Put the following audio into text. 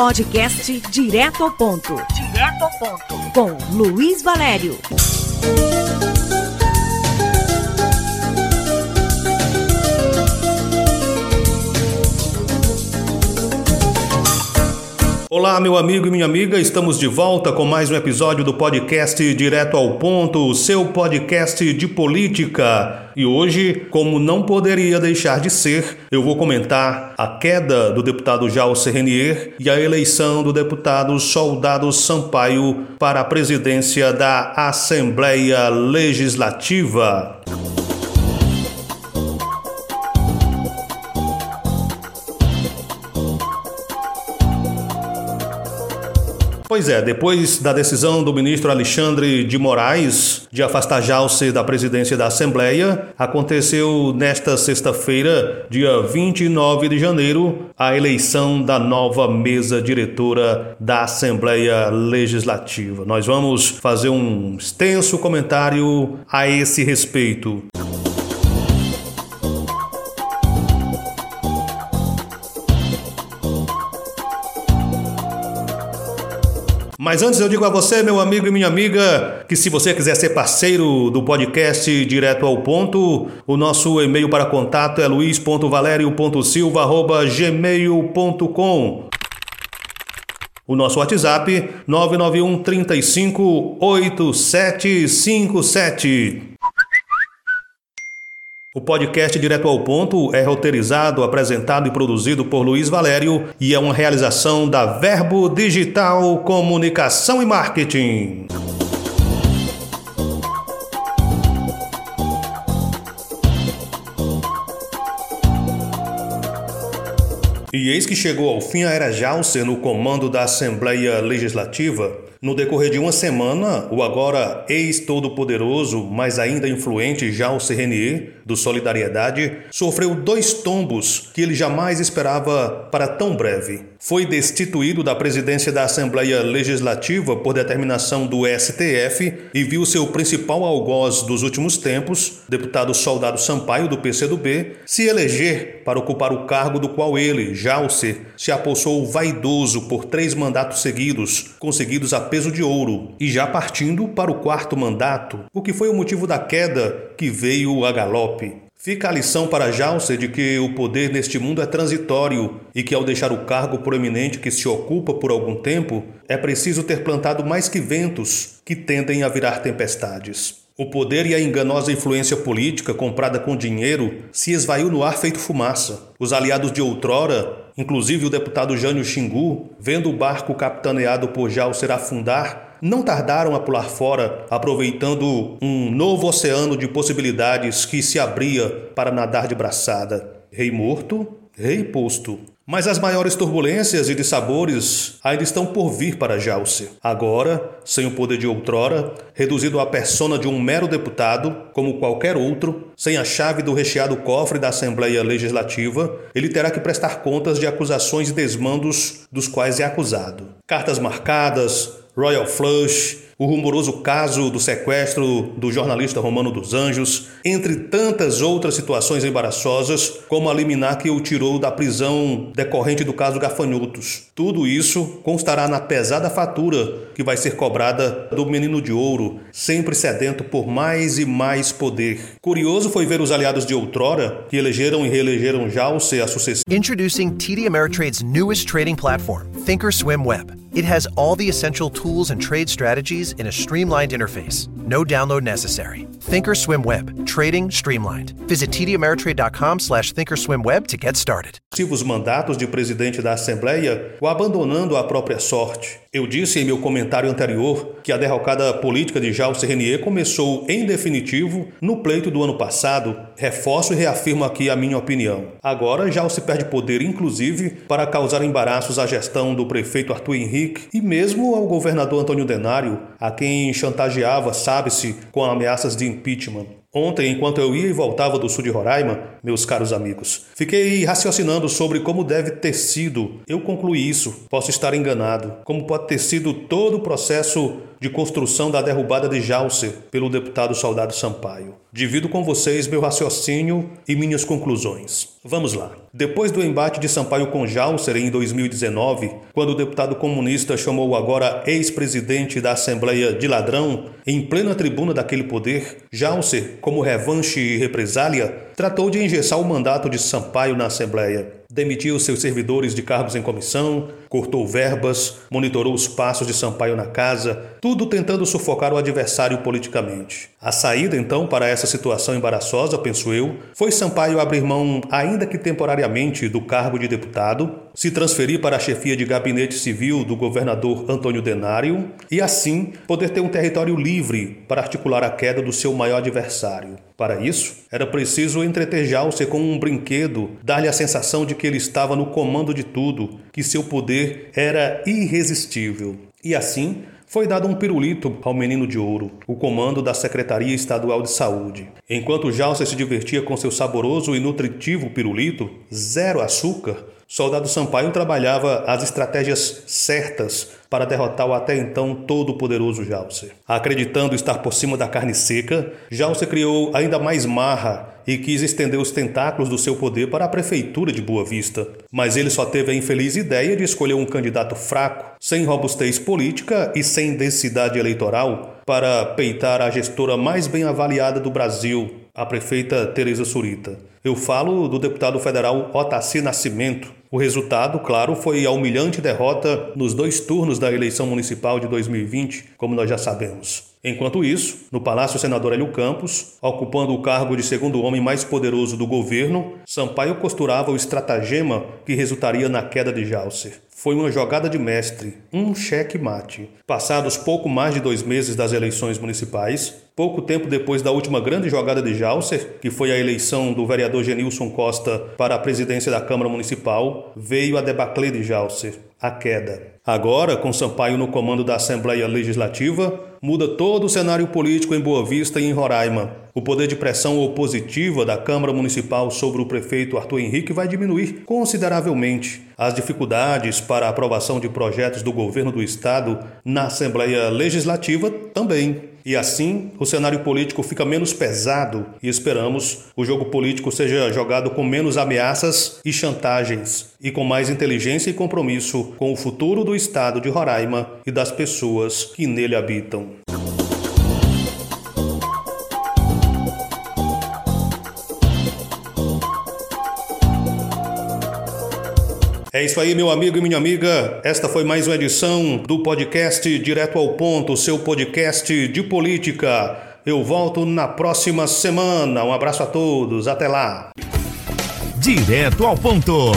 Podcast Direto ao Ponto. Direto ao Ponto. Com Luiz Valério. Olá, meu amigo e minha amiga, estamos de volta com mais um episódio do podcast Direto ao Ponto, seu podcast de política. E hoje, como não poderia deixar de ser, eu vou comentar a queda do deputado Jalcer Renier e a eleição do deputado Soldado Sampaio para a presidência da Assembleia Legislativa. Pois é, depois da decisão do ministro Alexandre de Moraes de afastar Jalce da presidência da Assembleia, aconteceu nesta sexta-feira, dia 29 de janeiro, a eleição da nova mesa diretora da Assembleia Legislativa. Nós vamos fazer um extenso comentário a esse respeito. Mas antes eu digo a você, meu amigo e minha amiga, que se você quiser ser parceiro do podcast Direto ao Ponto, o nosso e-mail para contato é luiz.valério.silva.gmail.com O nosso WhatsApp 991 35 8757. O podcast Direto ao Ponto é roteirizado, apresentado e produzido por Luiz Valério e é uma realização da Verbo Digital Comunicação e Marketing. E eis que chegou ao fim a era Jalcer no comando da Assembleia Legislativa. No decorrer de uma semana, o agora ex-todo-poderoso, mas ainda influente Jalcer Renier, do Solidariedade, sofreu dois tombos que ele jamais esperava para tão breve. Foi destituído da presidência da Assembleia Legislativa por determinação do STF e viu seu principal algoz dos últimos tempos, deputado Soldado Sampaio, do PCdoB, se eleger para ocupar o cargo do qual ele, Jalcer, se apossou vaidoso por três mandatos seguidos, conseguidos a peso de ouro, e já partindo para o quarto mandato, o que foi o motivo da queda que veio a galope. Fica a lição para Jalcer de que o poder neste mundo é transitório e que, ao deixar o cargo proeminente que se ocupa por algum tempo, é preciso ter plantado mais que ventos que tendem a virar tempestades. O poder e a enganosa influência política comprada com dinheiro se esvaiu no ar feito fumaça. Os aliados de outrora, inclusive o deputado Jânio Xingu, vendo o barco capitaneado por Jalcer afundar, não tardaram a pular fora, aproveitando um novo oceano de possibilidades que se abria para nadar de braçada. Rei morto, rei posto. Mas as maiores turbulências e dissabores ainda estão por vir para Jalce. Agora, sem o poder de outrora, reduzido à persona de um mero deputado, como qualquer outro, sem a chave do recheado cofre da Assembleia Legislativa, ele terá que prestar contas de acusações e desmandos dos quais é acusado. Cartas marcadas, Royal Flush, o rumoroso caso do sequestro do jornalista Romano dos Anjos, entre tantas outras situações embaraçosas, como a liminar que o tirou da prisão decorrente do caso Gafanhotos. Tudo isso constará na pesada fatura que vai ser cobrada do menino de ouro, sempre sedento por mais e mais poder. Curioso foi ver os aliados de outrora, que elegeram e reelegeram Jalce a sucessão. Introducing TD Ameritrade's newest trading platform, Thinkorswim Web. It has all the essential tools and trade strategies in a streamlined interface. No download necessary. Thinkorswim Web. Trading streamlined. Visit tdameritrade.com slash thinkorswimweb to get started. sucessivos mandatos de presidente da Assembleia o abandonando à própria sorte. Eu disse em meu comentário anterior que a derrocada política de Jalce Renier começou, em definitivo, no pleito do ano passado. Reforço e reafirmo aqui a minha opinião. Agora, Jalce perde poder, inclusive, para causar embaraços à gestão do prefeito Arthur Henrique e mesmo ao governador Antônio Denário, a quem chantageava, sabe-se, com ameaças de impeachment. Ontem, enquanto eu ia e voltava do sul de Roraima, meus caros amigos, fiquei raciocinando sobre como deve ter sido. Eu concluí isso, posso estar enganado. Como pode ter sido todo o processo de construção da derrubada de Jalcer pelo deputado Soldado Sampaio. Divido com vocês meu raciocínio e minhas conclusões. Vamos lá. Depois do embate de Sampaio com Jalcer em 2019, quando o deputado comunista chamou o agora ex-presidente da Assembleia de ladrão, em plena tribuna daquele poder, Jalcer, como revanche e represália, tratou de engessar o mandato de Sampaio na Assembleia demitiu seus servidores de cargos em comissão, cortou verbas, monitorou os passos de Sampaio na casa, tudo tentando sufocar o adversário politicamente. A saída, então, para essa situação embaraçosa, penso eu, foi Sampaio abrir mão, ainda que temporariamente, do cargo de deputado, se transferir para a chefia de gabinete civil do governador Antônio Denário e, assim, poder ter um território livre para articular a queda do seu maior adversário. Para isso, era preciso entretejá-lo-se com um brinquedo, dar-lhe a sensação de que ele estava no comando de tudo, que seu poder era irresistível. E assim, foi dado um pirulito ao menino de ouro, o comando da Secretaria Estadual de Saúde. Enquanto Jalsa se divertia com seu saboroso e nutritivo pirulito, zero açúcar, Soldado Sampaio trabalhava as estratégias certas para derrotar o até então todo-poderoso Jalcer. Acreditando estar por cima da carne seca, Jalcer criou ainda mais marra e quis estender os tentáculos do seu poder para a prefeitura de Boa Vista. Mas ele só teve a infeliz ideia de escolher um candidato fraco, sem robustez política e sem densidade eleitoral, para peitar a gestora mais bem avaliada do Brasil, a prefeita Tereza Surita. Eu falo do deputado federal Otaci Nascimento. O resultado, claro, foi a humilhante derrota nos dois turnos da eleição municipal de 2020, como nós já sabemos. Enquanto isso, no Palácio Senador Hélio Campos, ocupando o cargo de segundo homem mais poderoso do governo, Sampaio costurava o estratagema que resultaria na queda de Jalcer. Foi uma jogada de mestre, um cheque-mate. Passados pouco mais de dois meses das eleições municipais, pouco tempo depois da última grande jogada de Jalcer, que foi a eleição do vereador Genilson Costa para a presidência da Câmara Municipal, veio a debacle de Jalcer, a queda. Agora, com Sampaio no comando da Assembleia Legislativa, muda todo o cenário político em Boa Vista e em Roraima. O poder de pressão opositiva da Câmara Municipal sobre o prefeito Arthur Henrique vai diminuir consideravelmente. As dificuldades para a aprovação de projetos do governo do estado na Assembleia Legislativa também. E assim, o cenário político fica menos pesado e esperamos o jogo político seja jogado com menos ameaças e chantagens e com mais inteligência e compromisso com o futuro do estado de Roraima e das pessoas que nele habitam. É isso aí, meu amigo e minha amiga. Esta foi mais uma edição do podcast Direto ao Ponto, seu podcast de política. Eu volto na próxima semana. Um abraço a todos. Até lá. Direto ao Ponto.